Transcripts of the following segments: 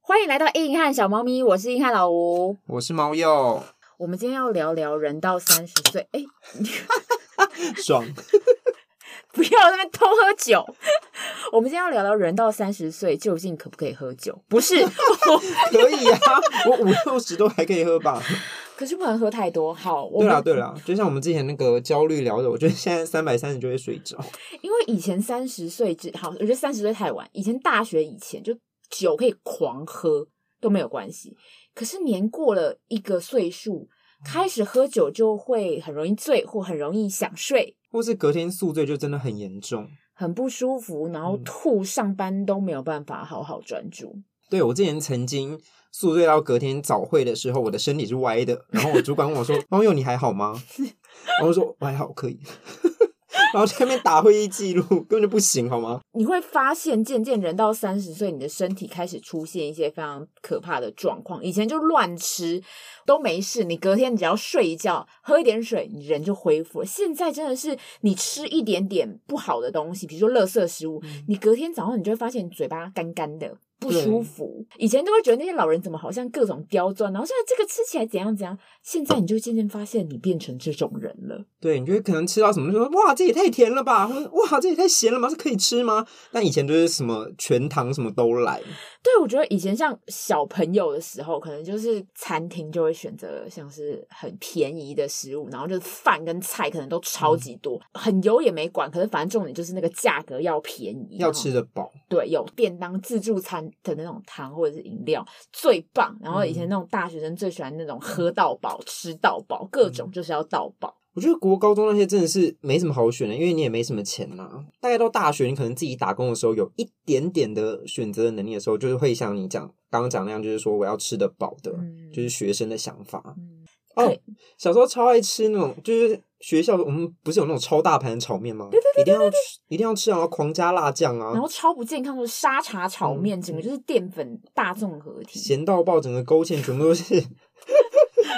欢迎来到硬汉小猫咪，我是硬汉老吴，我是猫鼬。我们今天要聊聊人到三十岁，哎，爽！不要在那边偷喝酒。我们今天要聊聊人到三十岁究竟可不可以喝酒？不是，可以啊，我五六十都还可以喝吧。可是不能喝太多。好，对啦对啦，就像我们之前那个焦虑聊的，我觉得现在三百三十就会睡着。因为以前三十岁之好，我觉得三十岁太晚。以前大学以前就酒可以狂喝都没有关系。可是年过了一个岁数，开始喝酒就会很容易醉，或很容易想睡，或是隔天宿醉就真的很严重，很不舒服，然后吐，上班都没有办法好好专注。嗯、对，我之前曾经宿醉到隔天早会的时候，我的身体是歪的，然后我主管问我说：“ 猫友，你还好吗？” 然后我说：“我还好，可以。”然后在那边打会议记录，根本就不行，好吗？你会发现，渐渐人到三十岁，你的身体开始出现一些非常可怕的状况。以前就乱吃都没事，你隔天只要睡一觉，喝一点水，你人就恢复了。现在真的是你吃一点点不好的东西，比如说垃圾食物，嗯、你隔天早上你就会发现你嘴巴干干的。不舒服，以前都会觉得那些老人怎么好像各种刁钻，然后现在这个吃起来怎样怎样，现在你就渐渐发现你变成这种人了。对，你就会可能吃到什么就说哇，这也太甜了吧，或者哇，这也太咸了吗？这可以吃吗？但以前就是什么全糖什么都来。对，我觉得以前像小朋友的时候，可能就是餐厅就会选择像是很便宜的食物，然后就是饭跟菜可能都超级多，嗯、很油也没管，可是反正重点就是那个价格要便宜，要吃得饱。对，有便当自助餐。的那种汤或者是饮料最棒，然后以前那种大学生最喜欢那种喝到饱、吃到饱，各种就是要到饱。我觉得国高中那些真的是没什么好选的，因为你也没什么钱呐。大概到大学，你可能自己打工的时候有一点点的选择的能力的时候，就是会像你讲刚刚讲那样，就是说我要吃得饱的，嗯、就是学生的想法。嗯哦，小时候超爱吃那种，就是学校我们不是有那种超大盘的炒面吗？对对对，对，对，对，一定要吃，一定要吃，然后狂加辣酱啊，然后超不健康的沙茶炒面，嗯、整个就是淀粉大综合体，咸到爆，整个勾芡全部都是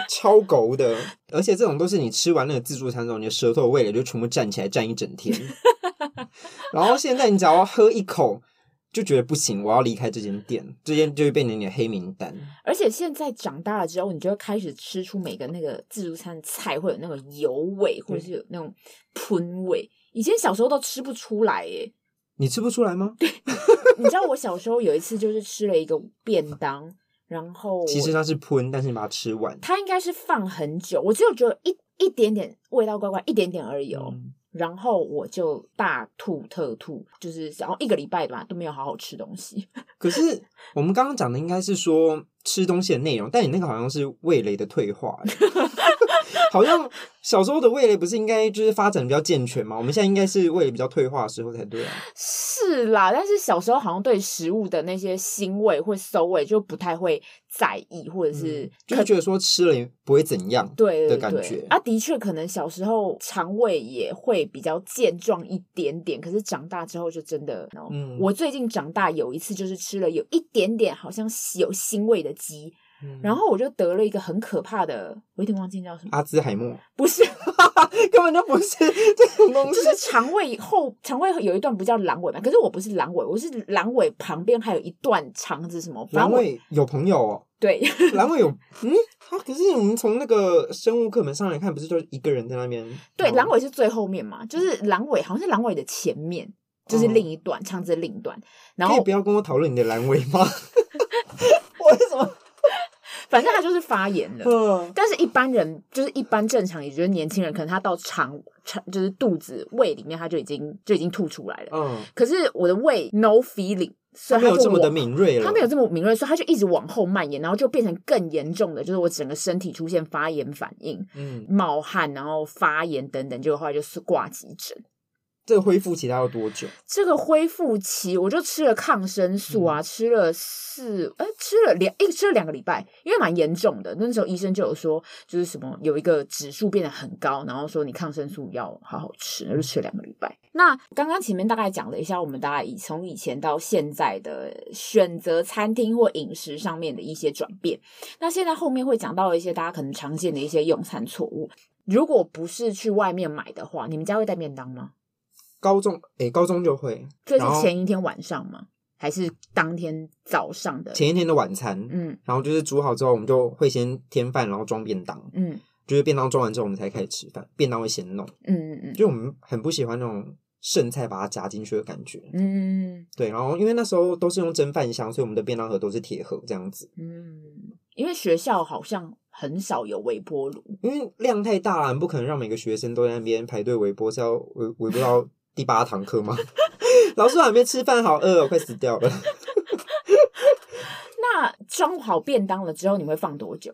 超狗的，而且这种都是你吃完那个自助餐之后，你的舌头味蕾就全部站起来站一整天，然后现在你只要喝一口。就觉得不行，我要离开这间店，这间就会变成你的黑名单。而且现在长大了之后，你就会开始吃出每个那个自助餐的菜会有那个油味，或者是有那种喷味。以前小时候都吃不出来，耶。你吃不出来吗？对，你知道我小时候有一次就是吃了一个便当，然后其实它是喷，但是你把它吃完，它应该是放很久，我只有觉得一一点点味道怪怪，一点点而已哦。嗯然后我就大吐特吐，就是然后一个礼拜吧都没有好好吃东西。可是我们刚刚讲的应该是说吃东西的内容，但你那个好像是味蕾的退化。好像小时候的味蕾不是应该就是发展比较健全吗？我们现在应该是味蕾比较退化的时候才对啊。是啦，但是小时候好像对食物的那些腥味或馊味就不太会在意，或者是、嗯、就是觉得说吃了也不会怎样，对的感觉。对对对啊，的确可能小时候肠胃也会比较健壮一点点，可是长大之后就真的，嗯，我最近长大有一次就是吃了有一点点好像有腥味的鸡。然后我就得了一个很可怕的，我有点忘记叫什么，阿兹海默？不是，根本就不是这种东西。就是肠胃后，肠胃有一段不叫阑尾嘛？可是我不是阑尾，我是阑尾旁边还有一段肠子，什么？阑尾有朋友哦。对，阑尾有嗯，他可是我们从那个生物课本上来看，不是就一个人在那边？对，阑尾是最后面嘛，就是阑尾好像是阑尾的前面，就是另一段肠子的另一段。然后不要跟我讨论你的阑尾吗？为什么？反正他就是发炎了，嗯、但是一般人就是一般正常，也就是年轻人，可能他到肠肠就是肚子胃里面，他就已经就已经吐出来了。嗯，可是我的胃 no feeling，所以他，他没有这么的敏锐了，他没有这么敏锐，所以他就一直往后蔓延，然后就变成更严重的，就是我整个身体出现发炎反应，嗯，冒汗，然后发炎等等，结果后来就是挂急诊。这个恢复期它要多久？这个恢复期，我就吃了抗生素啊，嗯、吃了四，哎，吃了两，哎，吃了两个礼拜，因为蛮严重的。那时候医生就有说，就是什么有一个指数变得很高，然后说你抗生素要好好吃，那就吃了两个礼拜。那刚刚前面大概讲了一下，我们大概以从以前到现在的选择餐厅或饮食上面的一些转变。那现在后面会讲到一些大家可能常见的一些用餐错误。如果不是去外面买的话，你们家会带便当吗？高中诶、欸，高中就会。这是前一天晚上吗？还是当天早上的？前一天的晚餐。嗯，然后就是煮好之后，我们就会先添饭，然后装便当。嗯，就是便当装完之后，我们才开始吃饭。便当会先弄。嗯嗯嗯，就我们很不喜欢那种剩菜把它夹进去的感觉。嗯，对。然后因为那时候都是用蒸饭箱，所以我们的便当盒都是铁盒这样子。嗯，因为学校好像。很少有微波炉，因为量太大了，你不可能让每个学生都在那边排队微波，是要微微波到第八堂课吗？老师还没吃饭，好饿哦，快死掉了。那装好便当了之后，你会放多久？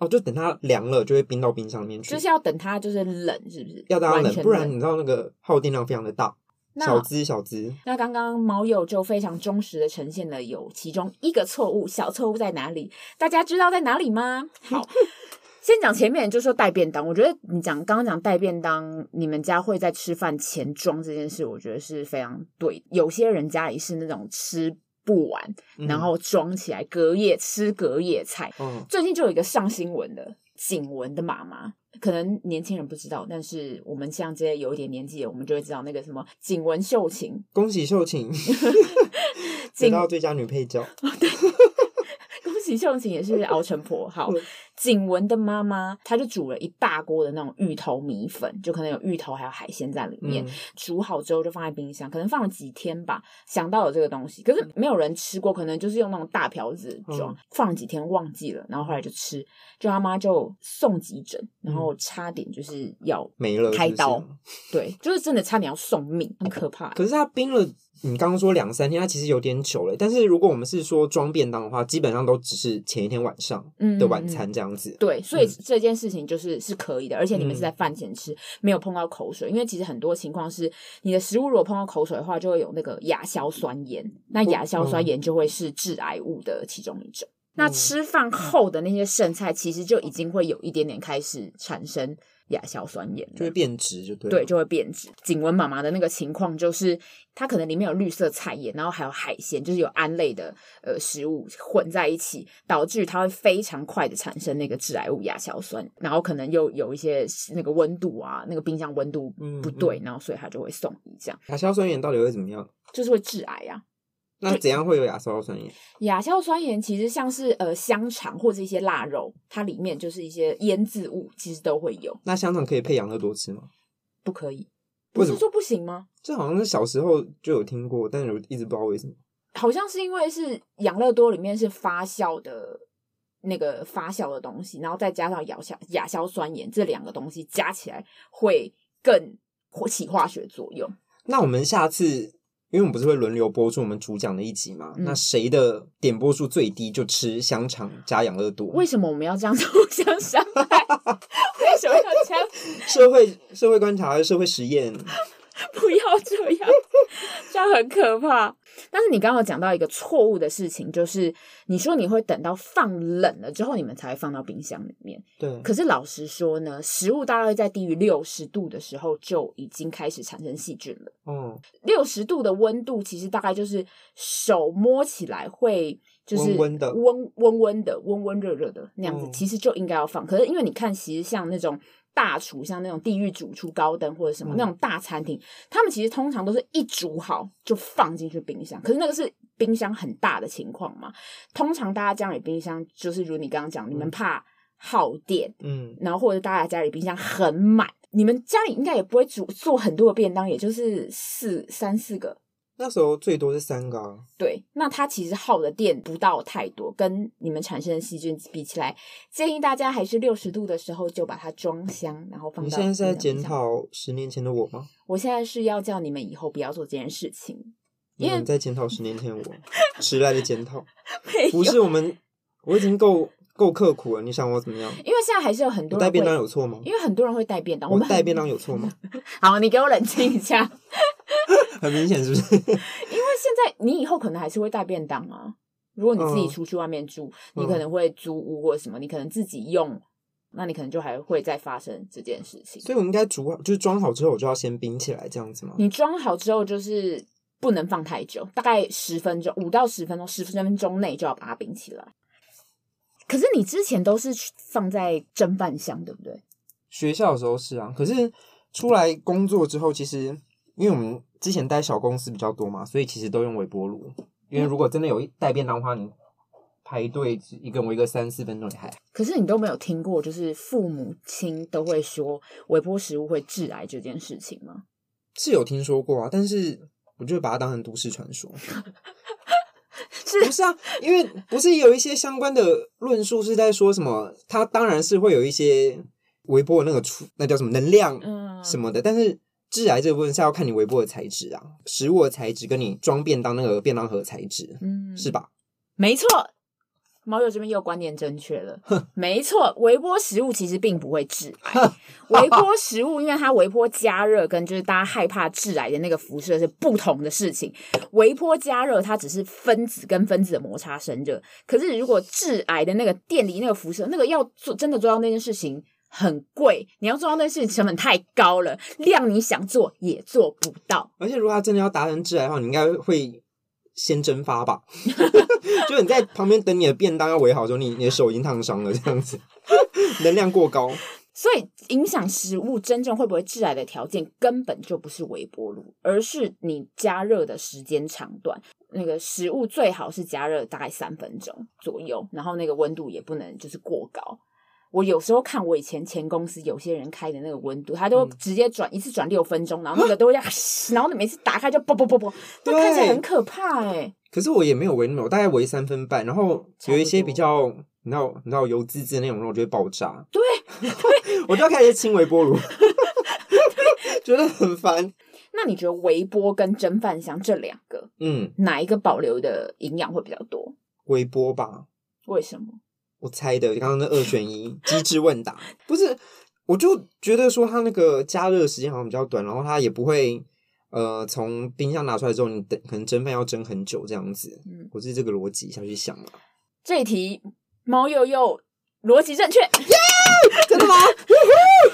哦，就等它凉了，就会冰到冰箱里面去。就是要等它就是冷，是不是？要等它冷，冷，不然你知道那个耗电量非常的大。小资小资，那刚刚猫友就非常忠实的呈现了有其中一个错误，小错误在哪里？大家知道在哪里吗？好，先讲前面，就说带便当。我觉得你讲刚刚讲带便当，你们家会在吃饭前装这件事，我觉得是非常对。有些人家里是那种吃不完，然后装起来隔夜吃隔夜菜。嗯，最近就有一个上新闻的景文的妈妈。可能年轻人不知道，但是我们像这些有一点年纪的，我们就会知道那个什么景文秀琴，恭喜秀琴，得到最佳女配角。对恭喜秀琴也是熬成婆。好，景文的妈妈，她就煮了一大锅的那种芋头米粉，就可能有芋头还有海鲜在里面，嗯、煮好之后就放在冰箱，可能放了几天吧。想到有这个东西，可是没有人吃过，可能就是用那种大瓢子装，嗯、放了几天忘记了，然后后来就吃，就他妈就送急诊，然后差点就是要没了开刀，对，就是真的差点要送命，很可怕。可是他冰了。你刚刚说两三天，它其实有点久了。但是如果我们是说装便当的话，基本上都只是前一天晚上的晚餐这样子。嗯、对，所以这件事情就是是可以的，而且你们是在饭前吃，嗯、没有碰到口水。因为其实很多情况是，你的食物如果碰到口水的话，就会有那个亚硝酸盐，那亚硝酸盐就会是致癌物的其中一种。嗯、那吃饭后的那些剩菜，其实就已经会有一点点开始产生。亚硝酸盐就会变质，就对，对，就会变质。景文妈妈的那个情况就是，它可能里面有绿色菜叶，然后还有海鲜，就是有胺类的呃食物混在一起，导致它会非常快的产生那个致癌物亚硝酸，然后可能又有一些那个温度啊，那个冰箱温度不对，嗯嗯，然后所以它就会送医这样。亚硝酸盐到底会怎么样？就是会致癌啊。那怎样会有亚硝酸盐？亚硝酸盐其实像是呃香肠或者一些腊肉，它里面就是一些腌制物，其实都会有。那香肠可以配养乐多吃吗？不可以，不是说不行吗？这好像是小时候就有听过，但是我一直不知道为什么。好像是因为是养乐多里面是发酵的那个发酵的东西，然后再加上亚硝亚硝酸盐这两个东西加起来会更起化学作用。那我们下次。因为我们不是会轮流播出我们主讲的一集嘛？嗯、那谁的点播数最低就吃香肠加养乐多。为什么我们要这样子互相伤害？为什么要这样？社会社会观察，社会实验。不要这样，这样很可怕。但是你刚刚讲到一个错误的事情，就是你说你会等到放冷了之后，你们才会放到冰箱里面。对。可是老实说呢，食物大概在低于六十度的时候就已经开始产生细菌了。嗯。六十度的温度其实大概就是手摸起来会就是温温的、温温温的、温温热热的那样子，其实就应该要放。可是因为你看，其实像那种。大厨像那种地狱主厨高登或者什么、嗯、那种大餐厅，他们其实通常都是一煮好就放进去冰箱。可是那个是冰箱很大的情况嘛？通常大家家里冰箱就是如你刚刚讲，你们怕耗电，嗯，然后或者大家家里冰箱很满，你们家里应该也不会煮做很多的便当，也就是四三四个。那时候最多是三个啊，对，那它其实耗的电不到太多，跟你们产生的细菌比起来，建议大家还是六十度的时候就把它装箱，然后放到。你现在是在检讨十年前的我吗？我现在是要叫你们以后不要做这件事情，因为你在检讨十年前我迟来的检讨，不是我们，我已经够够刻苦了，你想我怎么样？因为现在还是有很多人带便当有错吗？因为很多人会带便当，我们带便当有错吗？好，你给我冷静一下。很明显是不是？因为现在你以后可能还是会带便当啊。如果你自己出去外面住，嗯、你可能会租屋或者什么，你可能自己用，那你可能就还会再发生这件事情。所以我们应该煮好，就是装好之后，我就要先冰起来，这样子吗？你装好之后，就是不能放太久，大概十分钟，五到十分钟，十分钟内就要把它冰起来。可是你之前都是放在蒸饭箱，对不对？学校的时候是啊，可是出来工作之后，其实因为我们之前待小公司比较多嘛，所以其实都用微波炉。因为如果真的有一带便当的话，你排队一个围个三四分钟也还。可是你都没有听过，就是父母亲都会说微波食物会致癌这件事情吗？是有听说过啊，但是我就会把它当成都市传说。是不是啊？因为不是有一些相关的论述是在说什么？它当然是会有一些微波那个出，那叫什么能量什么的，嗯、但是。致癌这个部分是要看你微波的材质啊，食物的材质跟你装便当那个便当盒材质，嗯，是吧？没错，猫友这边又观念正确了。没错，微波食物其实并不会致癌。微波食物因为它微波加热跟就是大家害怕致癌的那个辐射是不同的事情。微波加热它只是分子跟分子的摩擦生热，可是如果致癌的那个电离那个辐射，那个要做真的做到那件事情。很贵，你要做到那事情成本太高了，量你想做也做不到。而且如果他真的要达成致癌的话，你应该会先蒸发吧？就你在旁边等你的便当要围好的时候，你你的手已经烫伤了，这样子能量过高。所以影响食物真正会不会致癌的条件，根本就不是微波炉，而是你加热的时间长短。那个食物最好是加热大概三分钟左右，然后那个温度也不能就是过高。我有时候看我以前前公司有些人开的那个温度，他都直接转、嗯、一次转六分钟，然后那个都要，然后你每次打开就啵啵啵啵，那看起来很可怕哎、欸。可是我也没有围那么，我大概围三分半，然后有一些比较，你知道你知道油滋滋的那种肉就会爆炸。对，对 我就要开始清微波炉，觉得很烦。那你觉得微波跟蒸饭箱这两个，嗯，哪一个保留的营养会比较多？微波吧。为什么？我猜的，刚刚那二选一机智问答不是，我就觉得说它那个加热时间好像比较短，然后它也不会呃从冰箱拿出来之后，你等可能蒸饭要蒸很久这样子。嗯，我是这个逻辑下去想了。这一题猫又又逻辑正确，耶！Yeah! 真的吗？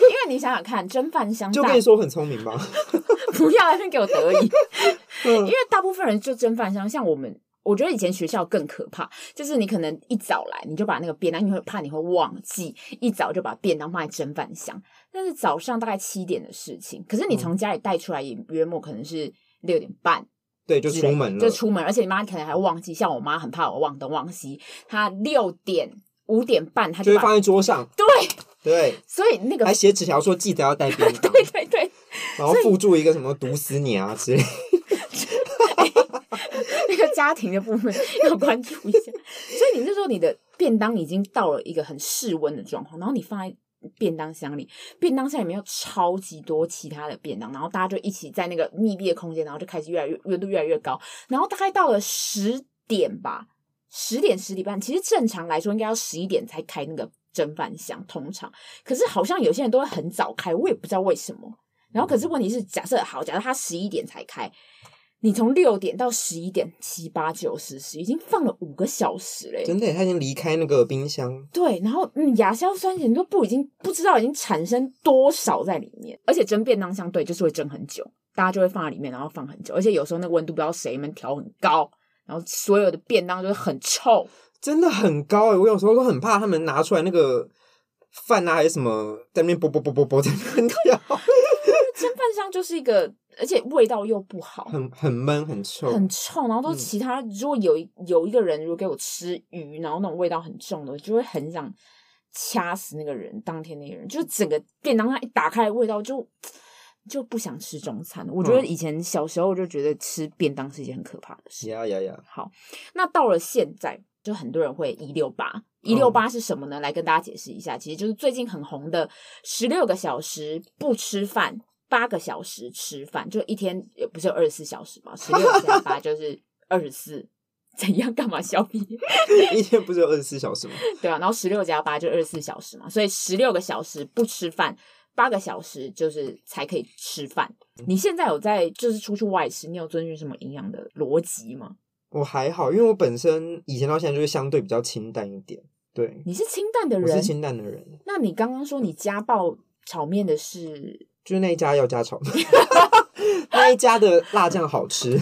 因为你想想看，蒸饭箱就跟你说很聪明吧？不要在那边给我得意，因为大部分人就蒸饭箱，像我们。我觉得以前学校更可怕，就是你可能一早来，你就把那个便当，因为怕你会忘记，一早就把便当放在蒸饭箱。但是早上大概七点的事情，可是你从家里带出来也约莫可能是六点半，对，就出门了，就出门，而且你妈可能还忘记，像我妈很怕我忘东忘西，她六点五点半她就，就会放在桌上，对对，所以那个还写纸条说记得要带便当，对对对，然后附注一个什么毒死你啊之类。家庭的部分要关注一下，所以你那时候你的便当已经到了一个很室温的状况，然后你放在便当箱里，便当箱里面有超级多其他的便当，然后大家就一起在那个密闭的空间，然后就开始越来越温度越来越高，然后大概到了十点吧，十点十点半，其实正常来说应该要十一点才开那个蒸饭箱，通常，可是好像有些人都会很早开，我也不知道为什么。然后可是问题是，假设好，假设他十一点才开。你从六点到十一点，七八九十十，已经放了五个小时嘞！真的，他已经离开那个冰箱。对，然后嗯，亚硝酸盐都不已经不知道已经产生多少在里面，而且蒸便当相对，就是会蒸很久，大家就会放在里面，然后放很久，而且有时候那个温度不知道谁们调很高，然后所有的便当就是很臭，真的很高哎！我有时候都很怕他们拿出来那个饭啊还是什么，在那边啵啵啵啵啵在那边跳。蒸饭箱就是一个。而且味道又不好，很很闷，很臭，很臭。然后都其他，嗯、如果有有一个人如果给我吃鱼，然后那种味道很重的，我就会很想掐死那个人。当天那个人，就是整个便当它一打开，味道就就不想吃中餐。我觉得以前小时候就觉得吃便当是一件很可怕的事。呀呀呀！好，那到了现在，就很多人会一六八，一六八是什么呢？来跟大家解释一下，其实就是最近很红的十六个小时不吃饭。八个小时吃饭，就一天也不是有二十四小时嘛，十六加八就是二十四，怎样干嘛消费？一天不是有二十四小时吗？对啊，然后十六加八就二十四小时嘛，所以十六个小时不吃饭，八个小时就是才可以吃饭。你现在有在就是出去外食，你有遵循什么营养的逻辑吗？我还好，因为我本身以前到现在就是相对比较清淡一点。对，你是清淡的人，我是清淡的人。那你刚刚说你家暴炒面的是，就是那一家要加炒面，那一家的辣酱好吃。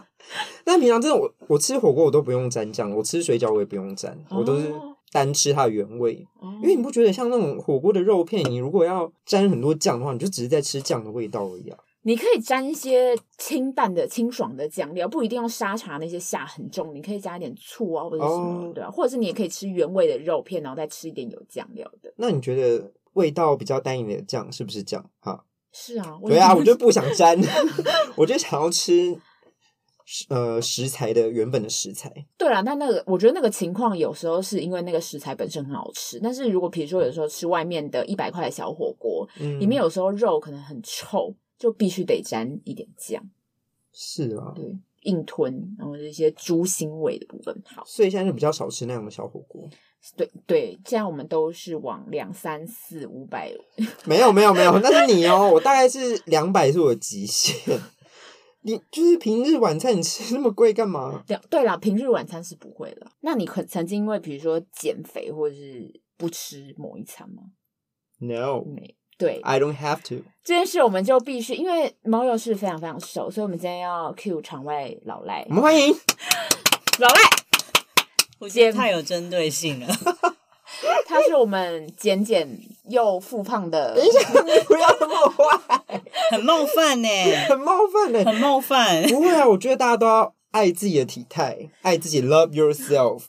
但平常真的我我吃火锅我都不用沾酱，我吃水饺我也不用沾，哦、我都是单吃它的原味。哦、因为你不觉得像那种火锅的肉片，你如果要沾很多酱的话，你就只是在吃酱的味道而已啊。你可以沾一些清淡的、清爽的酱料，不一定要沙茶那些下很重，你可以加一点醋啊，或者什么，哦、对啊，或者是你也可以吃原味的肉片，然后再吃一点有酱料的。那你觉得味道比较单一点的酱是不是酱？哈，是啊，对啊，我就不想沾，我就想要吃。呃，食材的原本的食材，对啦，那那个，我觉得那个情况有时候是因为那个食材本身很好吃，但是如果比如说有时候吃外面的一百块的小火锅，嗯，里面有时候肉可能很臭，就必须得沾一点酱。是啊，对，硬吞，然后这些猪腥味的部分好，所以现在就比较少吃那样的小火锅。对对，现在我们都是往两三四五百，没有没有没有，那是你哦，我大概是两百是我的极限。你就是平日晚餐，你吃那么贵干嘛？对对啦，平日晚餐是不会了。那你可曾经因为比如说减肥或者是不吃某一餐吗？No，没对，I don't have to。这件事我们就必须，因为猫又是非常非常瘦，所以我们今天要 cue 场外老赖。我们欢迎老赖，我觉得太有针对性了。他是我们减减又复胖的，等一下，你 不要那么坏，很冒犯呢，很冒犯呢，很冒犯。不会啊，我觉得大家都要爱自己的体态，爱自己，love yourself。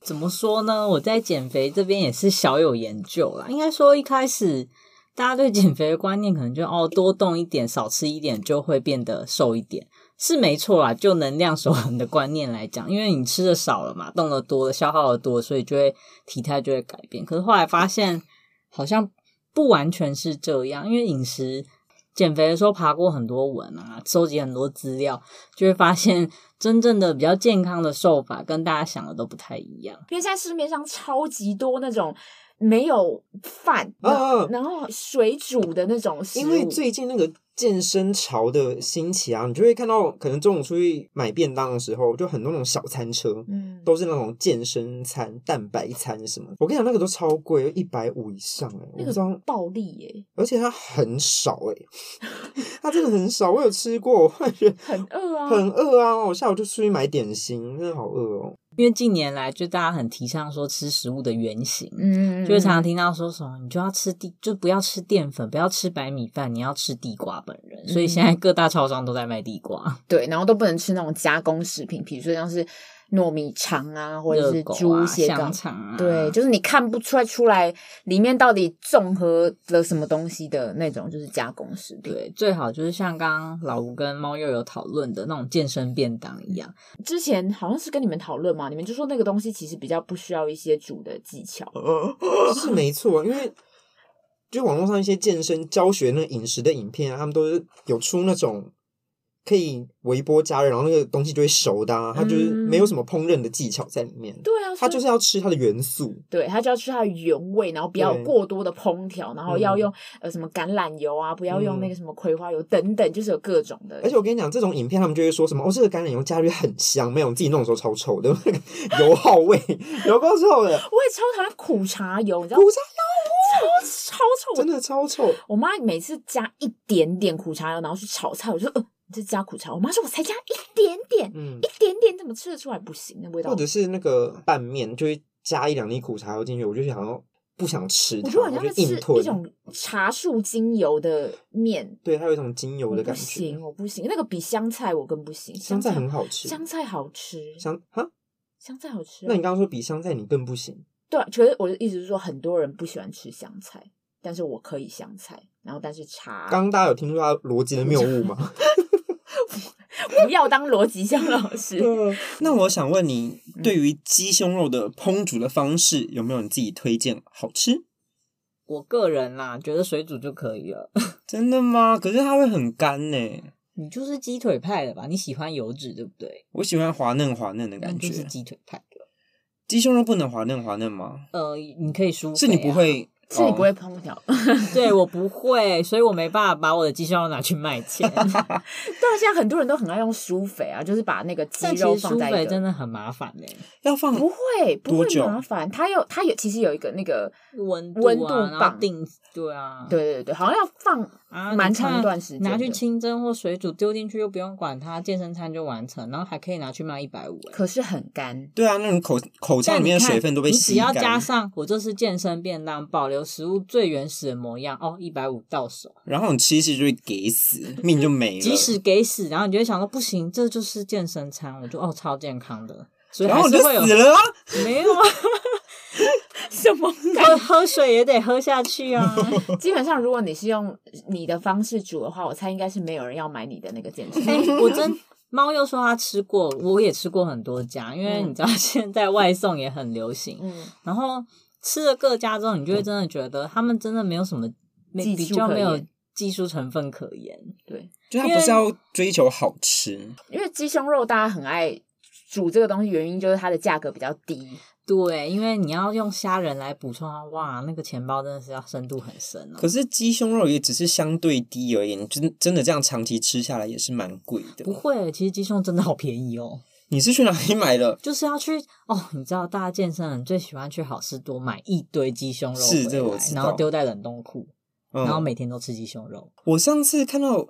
怎么说呢？我在减肥这边也是小有研究啦。应该说一开始大家对减肥的观念可能就哦，多动一点，少吃一点就会变得瘦一点。是没错啦，就能量守恒的观念来讲，因为你吃的少了嘛，动的多了，消耗的多，所以就会体态就会改变。可是后来发现，好像不完全是这样，因为饮食减肥的时候爬过很多文啊，收集很多资料，就会发现真正的比较健康的瘦法跟大家想的都不太一样。因为现在市面上超级多那种没有饭，啊、然后水煮的那种食物，因为最近那个。健身潮的兴起啊，你就会看到，可能中午出去买便当的时候，就很多那种小餐车，嗯，都是那种健身餐、蛋白餐什么。我跟你讲，那个都超贵，一百五以上哎，那个暴利耶，而且它很少哎，它真的很少。我有吃过，我感觉很饿啊，很饿啊！我下午就出去买点心，真的好饿哦。因为近年来就大家很提倡说吃食物的原型，嗯，就会常常听到说什么你就要吃地，就不要吃淀粉，不要吃白米饭，你要吃地瓜本人。所以现在各大超商都在卖地瓜，对，然后都不能吃那种加工食品，比如说像是。糯米肠啊，或者是猪血糕、香肠啊，对，就是你看不出来出来里面到底综合了什么东西的那种，就是加工食品。对，最好就是像刚刚老吴跟猫又有讨论的那种健身便当一样。之前好像是跟你们讨论嘛，你们就说那个东西其实比较不需要一些煮的技巧。是没错，因为就网络上一些健身教学那饮食的影片啊，他们都是有出那种。可以微波加热，然后那个东西就会熟的啊，它就是没有什么烹饪的技巧在里面。对啊，它就是要吃它的元素。对，它就要吃它的原味，然后不要过多的烹调，然后要用呃什么橄榄油啊，不要用那个什么葵花油等等，就是有各种的。而且我跟你讲，这种影片他们就会说什么哦，这个橄榄油加热很香，没有，自己弄的时候超臭的，那个油耗味 有够臭的。我也超讨厌苦茶油，你知道吗？苦茶油超超臭，真的超臭。我妈每次加一点点苦茶油，然后去炒菜，我就说呃。是加苦茶，我妈说我才加一点点，嗯，一点点怎么吃得出来不行？那味道，或者是那个拌面，就会加一两粒苦茶油进去，我就想要不想吃它，我觉得好像是吃一种茶树精油的面，对，它有一种精油的感觉。不行，我不行，那个比香菜我更不行。香菜很好吃，香菜好吃，香哈，香菜好吃。那你刚刚说比香菜你更不行？对，其实我的意思是说，很多人不喜欢吃香菜，但是我可以香菜，然后但是茶。刚刚大家有听出他逻辑的谬误吗？不要当逻辑像老师。那我想问你，对于鸡胸肉的烹煮的方式，有没有你自己推荐好吃？我个人啦，觉得水煮就可以了。真的吗？可是它会很干呢。你就是鸡腿派的吧？你喜欢油脂对不对？我喜欢滑嫩滑嫩的感觉，就是鸡腿派的。鸡胸肉不能滑嫩滑嫩吗？呃，你可以舒、啊。是你不会。是你不会烹调，对我不会，所以我没办法把我的鸡胸肉拿去卖钱。对啊，现在很多人都很爱用苏肥啊，就是把那个鸡肉放在一个。舒肥真的很麻烦嘞，要放不会不会麻烦，它有它有其实有一个那个温温度绑定，对啊，对对对，好像要放蛮长一段时间，拿去清蒸或水煮丢进去又不用管它，健身餐就完成，然后还可以拿去卖一百五，可是很干。对啊，那种口口腔里面的水分都被吸干。你只要加上我这是健身便当，保留食物最原始的模样哦，一百五到手，然后你吃起就会给死，命就没了。即使给死，然后你就会想说不行，这就是健身餐，我就哦超健康的，所以还是会有死了啊？没有啊？什么？喝喝水也得喝下去啊！基本上，如果你是用你的方式煮的话，我猜应该是没有人要买你的那个健身。欸、我真猫又说他吃过，我也吃过很多家，因为你知道现在外送也很流行，嗯，然后。吃了各家之后，你就会真的觉得他们真的没有什么，比较没有技术成分可言。对，就他不是要追求好吃，因为鸡胸肉大家很爱煮这个东西，原因就是它的价格比较低。对，因为你要用虾仁来补充，哇，那个钱包真的是要深度很深哦。可是鸡胸肉也只是相对低而已，你真真的这样长期吃下来也是蛮贵的。不会，其实鸡胸真的好便宜哦。你是去哪里买的？就是要去哦，你知道，大家健身人最喜欢去好市多买一堆鸡胸肉是这个我知道，然后丢在冷冻库，嗯，然后每天都吃鸡胸肉。我上次看到，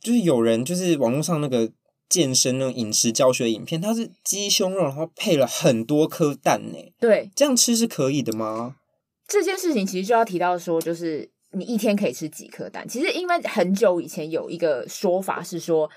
就是有人就是网络上那个健身那种饮食教学影片，它是鸡胸肉，然后配了很多颗蛋呢。对，这样吃是可以的吗？这件事情其实就要提到说，就是你一天可以吃几颗蛋。其实因为很久以前有一个说法是说。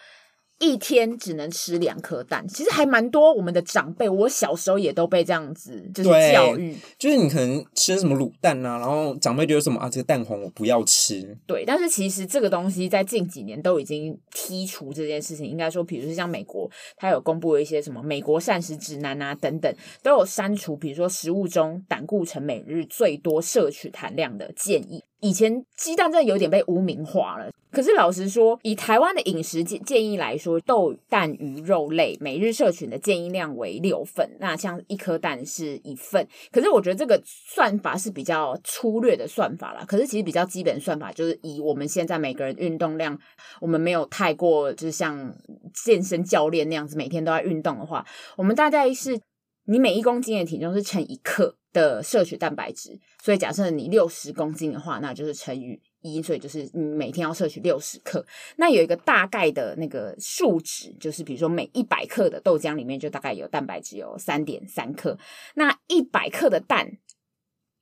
一天只能吃两颗蛋，其实还蛮多。我们的长辈，我小时候也都被这样子就是教育，就是你可能吃什么卤蛋啊，然后长辈觉得什么啊，这个蛋黄我不要吃。对，但是其实这个东西在近几年都已经剔除这件事情。应该说，比如说像美国，它有公布了一些什么美国膳食指南啊等等，都有删除，比如说食物中胆固醇每日最多摄取含量的建议。以前鸡蛋真的有点被污名化了，可是老实说，以台湾的饮食建建议来说，豆、蛋、鱼、肉类每日摄取的建议量为六份，那像一颗蛋是一份。可是我觉得这个算法是比较粗略的算法啦。可是其实比较基本算法就是以我们现在每个人运动量，我们没有太过就是像健身教练那样子每天都在运动的话，我们大概是你每一公斤的体重是乘一克的摄取蛋白质，所以假设你六十公斤的话，那就是乘以一，所以就是你每天要摄取六十克。那有一个大概的那个数值，就是比如说每一百克的豆浆里面就大概有蛋白质有三点三克。那一百克的蛋，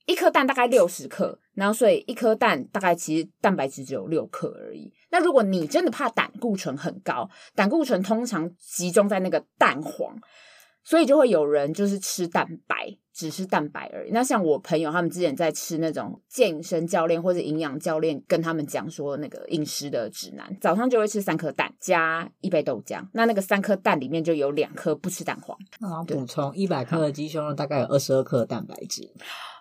一颗蛋大概六十克，然后所以一颗蛋大概其实蛋白质只有六克而已。那如果你真的怕胆固醇很高，胆固醇通常集中在那个蛋黄。所以就会有人就是吃蛋白，只是蛋白而已。那像我朋友他们之前在吃那种健身教练或者营养教练跟他们讲说那个饮食的指南，早上就会吃三颗蛋加一杯豆浆。那那个三颗蛋里面就有两颗不吃蛋黄。那我要补充一百克的鸡胸肉大概有二十二克的蛋白质。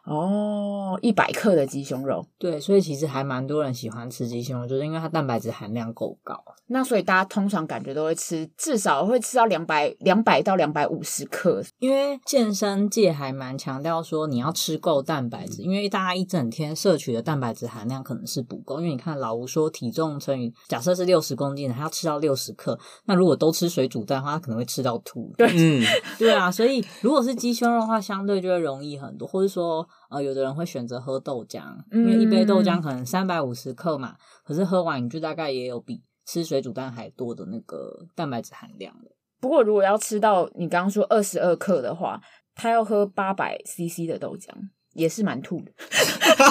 哦，一百克的鸡胸肉，对，所以其实还蛮多人喜欢吃鸡胸肉，就是因为它蛋白质含量够高。那所以大家通常感觉都会吃，至少会吃到两百两百到两百五十克。因为健身界还蛮强调说你要吃够蛋白质，因为大家一整天摄取的蛋白质含量可能是不够。因为你看老吴说体重乘以假设是六十公斤，他要吃到六十克，那如果都吃水煮蛋的话，他可能会吃到吐。对，嗯，对啊，所以如果是鸡胸肉的话，相对就会容易很多，或者说。呃，有的人会选择喝豆浆，因为一杯豆浆可能三百五十克嘛，嗯，可是喝完你就大概也有比吃水煮蛋还多的那个蛋白质含量了。不过如果要吃到你刚刚说二十二克的话，他要喝八百 CC 的豆浆，也是蛮吐的，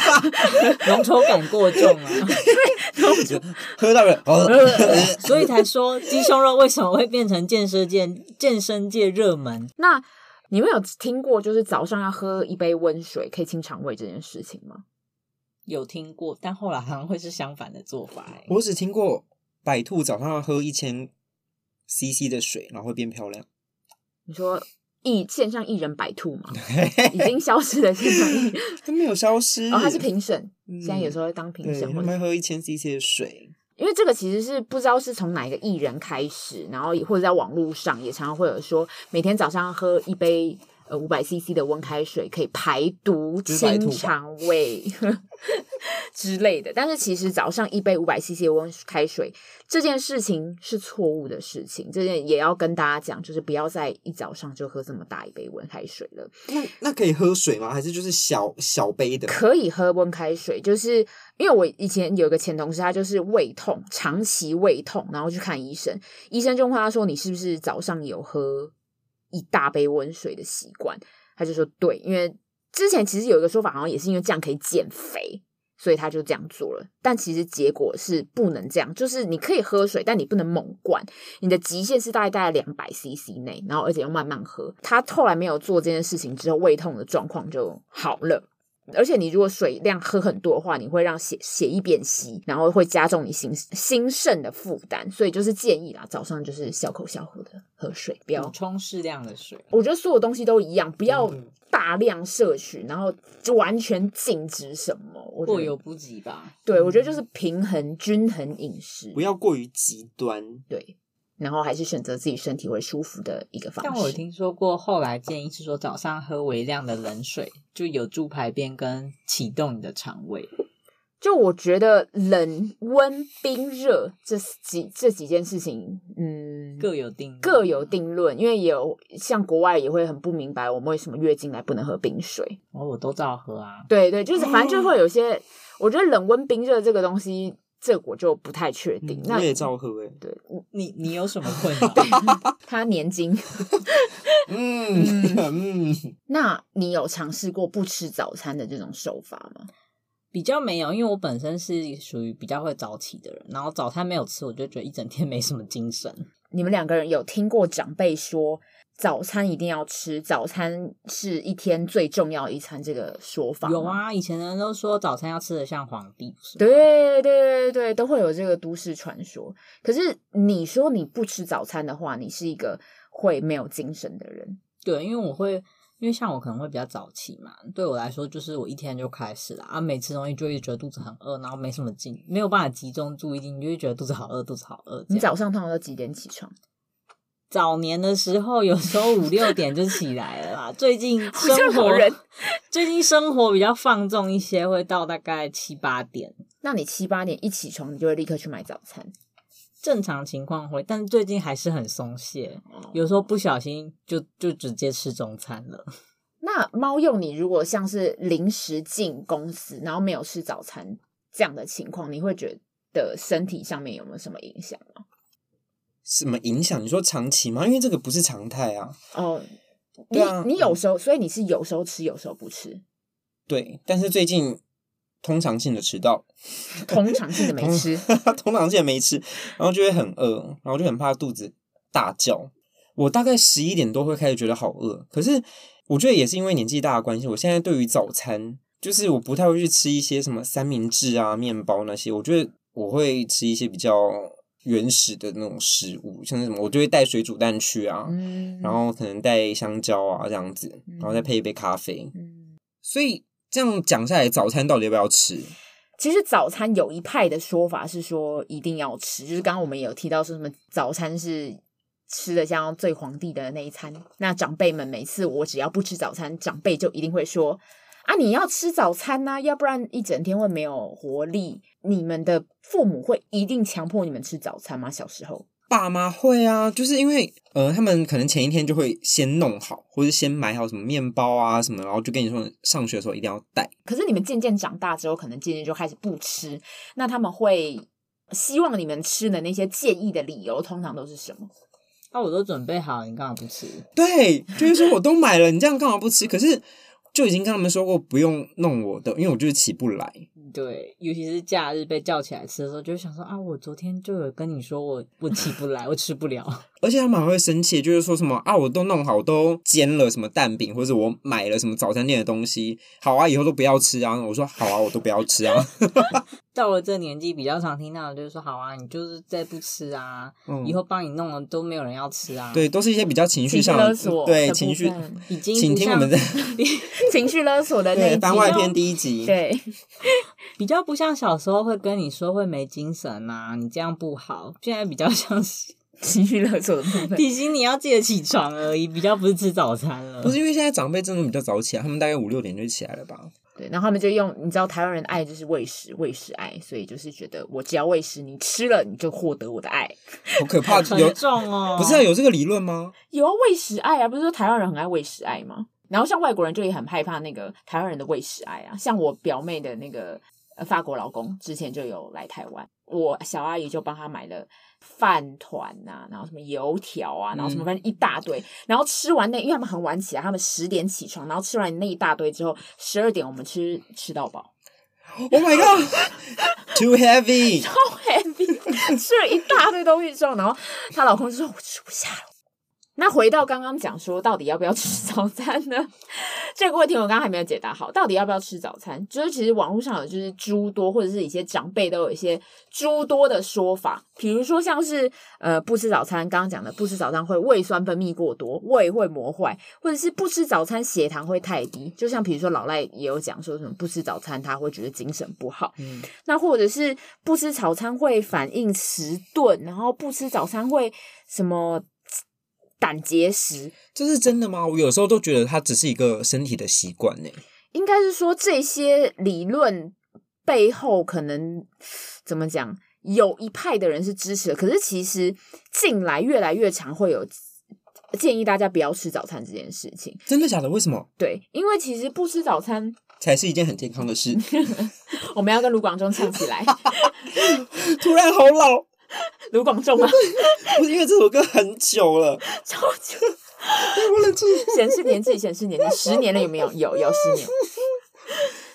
浓稠感过重啊 喝到了，所以才说鸡胸肉为什么会变成健身界健身界热门？那。你们有听过就是早上要喝一杯温水可以清肠胃这件事情吗？有听过，但后来好像会是相反的做法。我只听过百兔早上要喝一千 CC 的水，然后会变漂亮。你说艺线上艺人百兔吗？已经消失的线上艺人，他没有消失。哦，他是评审，现在有时候会当评审。他们喝一千 CC 的水。因为这个其实是不知道是从哪一个艺人开始，然后也或者在网络上也常常会有说，每天早上喝一杯。呃，五百 CC 的温开水可以排毒、清肠胃 之类的。但是其实早上一杯五百 CC 的温开水这件事情是错误的事情，这件也要跟大家讲，就是不要在一早上就喝这么大一杯温开水了。那那可以喝水吗？还是就是小小杯的？可以喝温开水，就是因为我以前有一个前同事，他就是胃痛，长期胃痛，然后去看医生，医生就问他说：“你是不是早上有喝？”一大杯温水的习惯，他就说对，因为之前其实有一个说法，好像也是因为这样可以减肥，所以他就这样做了。但其实结果是不能这样，就是你可以喝水，但你不能猛灌，你的极限是大概大概两百 CC 内，然后而且要慢慢喝。他后来没有做这件事情之后，胃痛的状况就好了。而且你如果水量喝很多的话，你会让血血液变稀，然后会加重你心心肾的负担。所以就是建议啦，早上就是小口小口的喝水，不要补充适量的水。我觉得所有东西都一样，不要大量摄取，然后就完全禁止什么，过犹不及吧。对，我觉得就是平衡均衡饮食，不要过于极端。对。然后还是选择自己身体会舒服的一个方式。但我有听说过，后来建议是说早上喝微量的冷水，就有助排便跟启动你的肠胃。就我觉得冷、温、冰、热这几这几件事情，嗯，各有定各有定论。因为有像国外也会很不明白，我们为什么月经来不能喝冰水。哦，我都照喝啊。对对，就是反正就 会有些，哦、我觉得冷、温、冰、热这个东西。这我就不太确定。嗯、那我也照喝诶。对，你你有什么困扰？他年经。嗯嗯。那你有尝试过不吃早餐的这种手法吗？比较没有，因为我本身是属于比较会早起的人，然后早餐没有吃，我就觉得一整天没什么精神。你们两个人有听过长辈说？早餐一定要吃，早餐是一天最重要一餐。这个说法有啊，以前的人都说早餐要吃得像皇帝，对对对对，都会有这个都市传说。可是你说你不吃早餐的话，你是一个会没有精神的人。对，因为我会，因为像我可能会比较早起嘛，对我来说就是我一天就开始了啊，每吃东西就会觉得肚子很饿，然后没什么劲，没有办法集中注意力，你就会觉得肚子好饿，肚子好饿。你早上通常都几点起床？早年的时候，有时候五六点就起来了啦。最近生活，最近生活比较放纵一些，会到大概七八点。那你七八点一起床，你就会立刻去买早餐？正常情况会，但是最近还是很松懈，有时候不小心就就直接吃中餐了。那猫又，你如果像是临时进公司，然后没有吃早餐这样的情况，你会觉得身体上面有没有什么影响吗？什么影响？你说长期吗？因为这个不是常态啊。哦，你啊，你有时候，所以你是有时候吃，有时候不吃。对，但是最近通常性的迟到，通常性的没吃，通常性的没吃，然后就会很饿，然后就很怕肚子大叫。我大概十一点多会开始觉得好饿，可是我觉得也是因为年纪大的关系，我现在对于早餐就是我不太会去吃一些什么三明治啊、面包那些，我觉得我会吃一些比较。原始的那种食物，像是什么，我就会带水煮蛋去啊，嗯、然后可能带香蕉啊这样子，然后再配一杯咖啡。嗯、所以这样讲下来，早餐到底要不要吃？其实早餐有一派的说法是说一定要吃，就是刚刚我们也有提到说什么早餐是吃的像最皇帝的那一餐。那长辈们每次我只要不吃早餐，长辈就一定会说。啊，你要吃早餐呐，要不然一整天会没有活力。你们的父母会一定强迫你们吃早餐吗？小时候，爸妈会啊，就是因为呃，他们可能前一天就会先弄好，或者先买好什么面包啊什么，然后就跟你说上学的时候一定要带。可是你们渐渐长大之后，可能渐渐就开始不吃，那他们会希望你们吃的那些建议的理由，通常都是什么？那、啊、我都准备好，你干嘛不吃？对，就是说我都买了，你这样干嘛不吃？可是。就已经跟他们说过不用弄我的，因为我就是起不来。对，尤其是假日被叫起来吃的时候，就想说啊，我昨天就有跟你说我我起不来，我吃不了。而且他们还会生气，就是说什么啊，我都弄好，我都煎了什么蛋饼，或者我买了什么早餐店的东西，好啊，以后都不要吃啊。我说好啊，我都不要吃啊。到了这年纪比较常听到的就是说，好啊，你就是再不吃啊，嗯、以后帮你弄了都没有人要吃啊。对，都是一些比较情绪上的，对情绪，已经请听我们的 情绪勒索的那番外篇第一集。对，比较不像小时候会跟你说会没精神啊，你这样不好。现在比较像是情绪勒索的部分，提醒你要记得起床而已，比较不是吃早餐了。不是因为现在长辈真的比较早起来，他们大概五六点就起来了吧。对，然后他们就用，你知道台湾人的爱就是喂食，喂食爱，所以就是觉得我只要喂食，你吃了你就获得我的爱，好可怕，有重哦，不是啊，有这个理论吗？有啊，喂食爱啊，不是说台湾人很爱喂食爱吗？然后像外国人就也很害怕那个台湾人的喂食爱啊，像我表妹的那个呃法国老公之前就有来台湾，我小阿姨就帮他买了。饭团啊，然后什么油条啊，然后什么反正一大堆，嗯、然后吃完那，因为他们很晚起来，他们十点起床，然后吃完那一大堆之后，十二点我们吃吃到饱。Oh my god，too heavy，超 heavy，吃了一大堆东西之后，然后她老公就说：“我吃不下了。”那回到刚刚讲说，到底要不要吃早餐呢？这个问题我刚刚还没有解答好。到底要不要吃早餐？就是其实网络上有就是诸多，或者是一些长辈都有一些诸多的说法。比如说像是呃不吃早餐，刚刚讲的不吃早餐会胃酸分泌过多，胃会磨坏，或者是不吃早餐血糖会太低。就像比如说老赖也有讲说什么不吃早餐他会觉得精神不好。嗯，那或者是不吃早餐会反应迟钝，然后不吃早餐会什么？胆结石，这是真的吗？我有时候都觉得它只是一个身体的习惯呢。应该是说这些理论背后可能怎么讲？有一派的人是支持的，可是其实近来越来越常会有建议大家不要吃早餐这件事情。真的假的？为什么？对，因为其实不吃早餐 才是一件很健康的事。我们要跟卢广仲唱起来，突然好老。卢广仲吗？不是因为这首歌很久了，超久。我冷静，显示年纪，显示年纪，十年了有没有？有，有十年。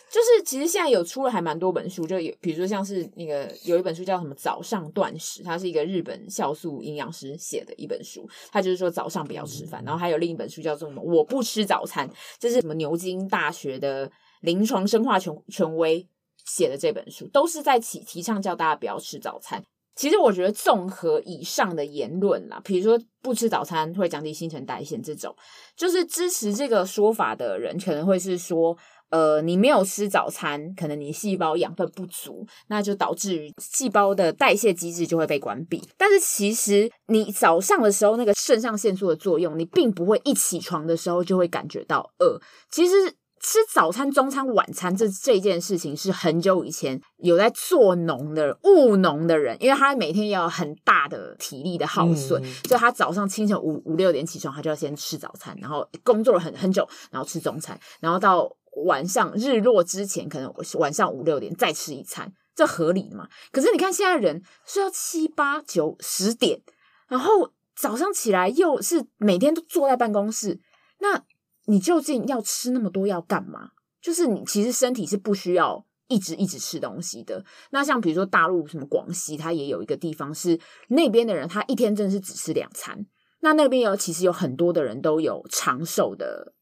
就是其实现在有出了还蛮多本书，就有比如说像是那个有一本书叫什么《早上断食》，它是一个日本酵素营养师写的一本书，他就是说早上不要吃饭。然后还有另一本书叫做什么《我不吃早餐》，这是什么牛津大学的临床生化权权威写的这本书，都是在提提倡叫大家不要吃早餐。其实我觉得，综合以上的言论啦，比如说不吃早餐会降低新陈代谢这种，就是支持这个说法的人，可能会是说，呃，你没有吃早餐，可能你细胞养分不足，那就导致于细胞的代谢机制就会被关闭。但是其实你早上的时候那个肾上腺素的作用，你并不会一起床的时候就会感觉到饿。其实。吃早餐、中餐、晚餐这这件事情是很久以前有在做农的务农的人，因为他每天要有很大的体力的耗损，嗯、所以他早上清晨五五六点起床，他就要先吃早餐，然后工作了很很久，然后吃中餐，然后到晚上日落之前，可能晚上五六点再吃一餐，这合理嘛？可是你看现在人睡到七八九十点，然后早上起来又是每天都坐在办公室，那。你究竟要吃那么多要干嘛？就是你其实身体是不需要一直一直吃东西的。那像比如说大陆什么广西，它也有一个地方是那边的人，他一天真的是只吃两餐。那那边有其实有很多的人都有长寿的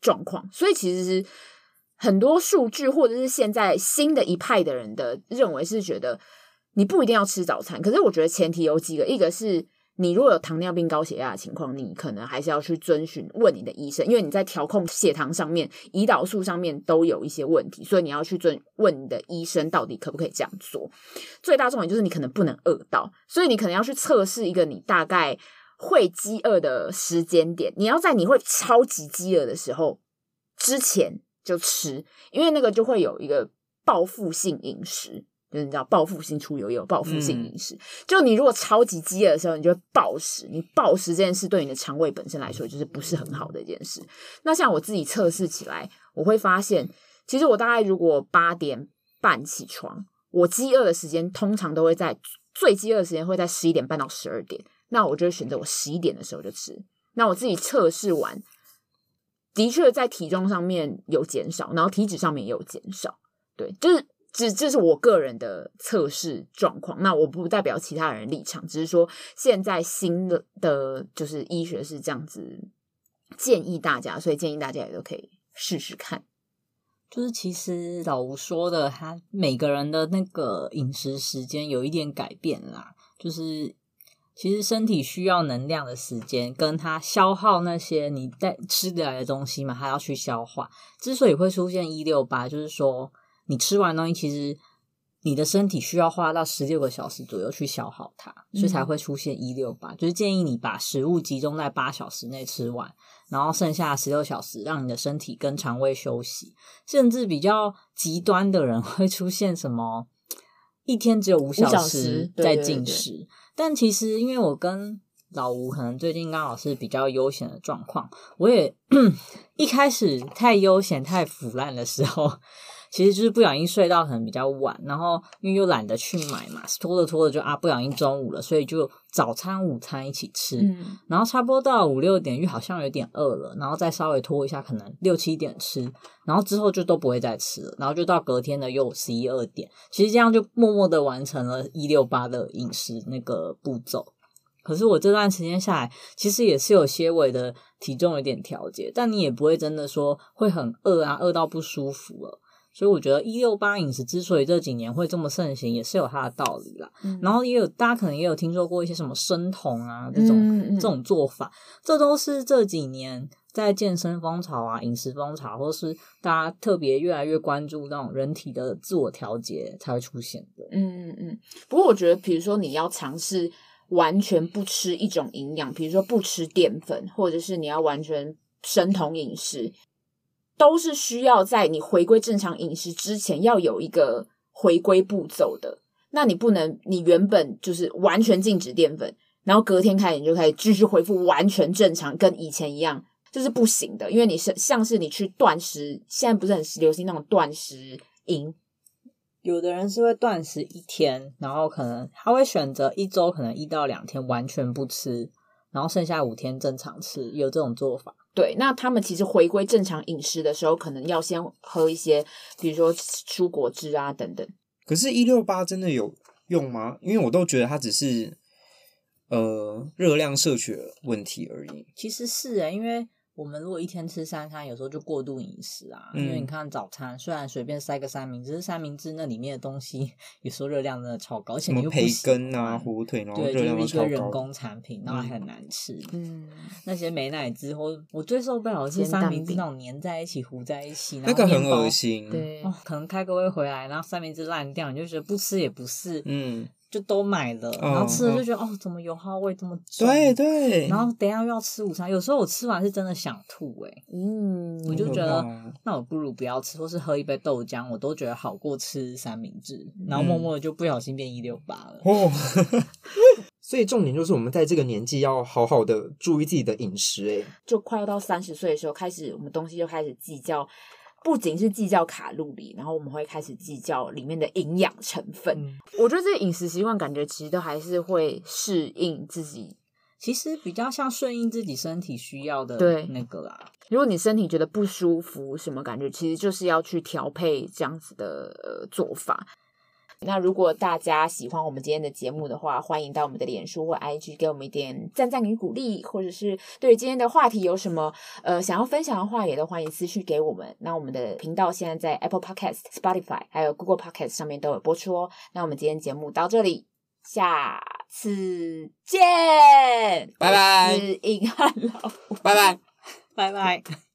状况，所以其实是很多数据或者是现在新的一派的人的认为是觉得你不一定要吃早餐。可是我觉得前提有几个，一个是。你如果有糖尿病、高血压的情况，你可能还是要去遵循问你的医生，因为你在调控血糖上面、胰岛素上面都有一些问题，所以你要去遵问你的医生到底可不可以这样做。最大重点就是你可能不能饿到，所以你可能要去测试一个你大概会饥饿的时间点，你要在你会超级饥饿的时候之前就吃，因为那个就会有一个报复性饮食。就是你知道，报复性出游也有报复性饮食。嗯、就你如果超级饥饿的时候，你就会暴食。你暴食这件事对你的肠胃本身来说，就是不是很好的一件事。那像我自己测试起来，我会发现，其实我大概如果八点半起床，我饥饿的时间通常都会在最饥饿的时间会在十一点半到十二点。那我就会选择我十一点的时候就吃。那我自己测试完，的确在体重上面有减少，然后体脂上面也有减少。对，就是。这这是我个人的测试状况，那我不代表其他人立场，只是说现在新的的，就是医学是这样子建议大家，所以建议大家也都可以试试看。就是其实老吴说的，他每个人的那个饮食时间有一点改变啦。就是其实身体需要能量的时间，跟他消耗那些你在吃得来的东西嘛，他要去消化。之所以会出现一六八，就是说你吃完东西，其实。你的身体需要花到十六个小时左右去消耗它，所以才会出现一六八。就是建议你把食物集中在八小时内吃完，然后剩下十六小时让你的身体跟肠胃休息。甚至比较极端的人 会出现什么一天只有五小时在进食。对对对对。但其实因为我跟老吴可能最近刚好是比较悠闲的状况，我也 一开始太悠闲太腐烂的时候。其实就是不小心睡到可能比较晚，然后因为又懒得去买嘛，拖着拖着就啊不小心中午了，所以就早餐午餐一起吃，嗯，然后差不多到五六点，因为好像有点饿了，然后再稍微拖一下，可能六七点吃，然后之后就都不会再吃了，然后就到隔天的又十一二点，其实这样就默默的完成了一六八的饮食那个步骤。可是我这段时间下来，其实也是有些微的体重有点调节，但你也不会真的说会很饿啊，饿到不舒服了。所以我觉得一六八饮食之所以这几年会这么盛行，也是有它的道理啦。嗯、然后也有大家可能也有听说过一些什么生酮啊这种嗯嗯这种做法，这都是这几年在健身风潮啊、饮食风潮，或是大家特别越来越关注那种人体的自我调节才会出现的。嗯嗯嗯。不过我觉得，比如说你要尝试完全不吃一种营养，比如说不吃淀粉，或者是你要完全生酮饮食。都是需要在你回归正常饮食之前要有一个回归步骤的。那你不能，你原本就是完全禁止淀粉，然后隔天开始你就开始继续恢复完全正常，跟以前一样，这是不行的。因为你是像是你去断食，现在不是很流行那种断食营，有的人是会断食一天，然后可能他会选择一周可能一到两天完全不吃，然后剩下五天正常吃，有这种做法。对，那他们其实回归正常饮食的时候，可能要先喝一些，比如说蔬果汁啊等等。可是，一六八真的有用吗？因为我都觉得它只是呃热量摄取的问题而已。其实是啊，因为。我们如果一天吃三餐，有时候就过度饮食啊。嗯、因为你看早餐，虽然随便塞个三明治，三明治那里面的东西，有时候热量真的超高，而且你又培根啊、火腿，然后热量超高。对，就是一个人工产品，然后还很难吃。嗯，那些美乃滋或我最受不了的是三明治那种粘在一起、糊在一起，那个很恶心。对、哦，可能开个会回来，然后三明治烂掉，你就觉得不吃也不是。嗯。就都买了，然后吃了就觉得、嗯、哦，怎么油耗味这么重？对对。然后等一下又要吃午餐，有时候我吃完是真的想吐诶、欸、嗯，我就觉得那我不如不要吃，或是喝一杯豆浆，我都觉得好过吃三明治。然后默默的就不小心变一六八了。哦。所以重点就是我们在这个年纪要好好的注意自己的饮食诶、欸、就快要到三十岁的时候，开始我们东西就开始计较。不仅是计较卡路里，然后我们会开始计较里面的营养成分。嗯、我觉得这饮食习惯感觉其实都还是会适应自己，其实比较像顺应自己身体需要的那个啦。如果你身体觉得不舒服，什么感觉，其实就是要去调配这样子的呃做法。那如果大家喜欢我们今天的节目的话，欢迎到我们的脸书或 IG 给我们一点赞赞与鼓励，或者是对今天的话题有什么呃想要分享的话，也都欢迎私讯给我们。那我们的频道现在在 Apple Podcast、Spotify 还有 Google Podcast 上面都有播出哦。那我们今天节目到这里，下次见，拜拜。是硬汉老，拜拜，拜拜。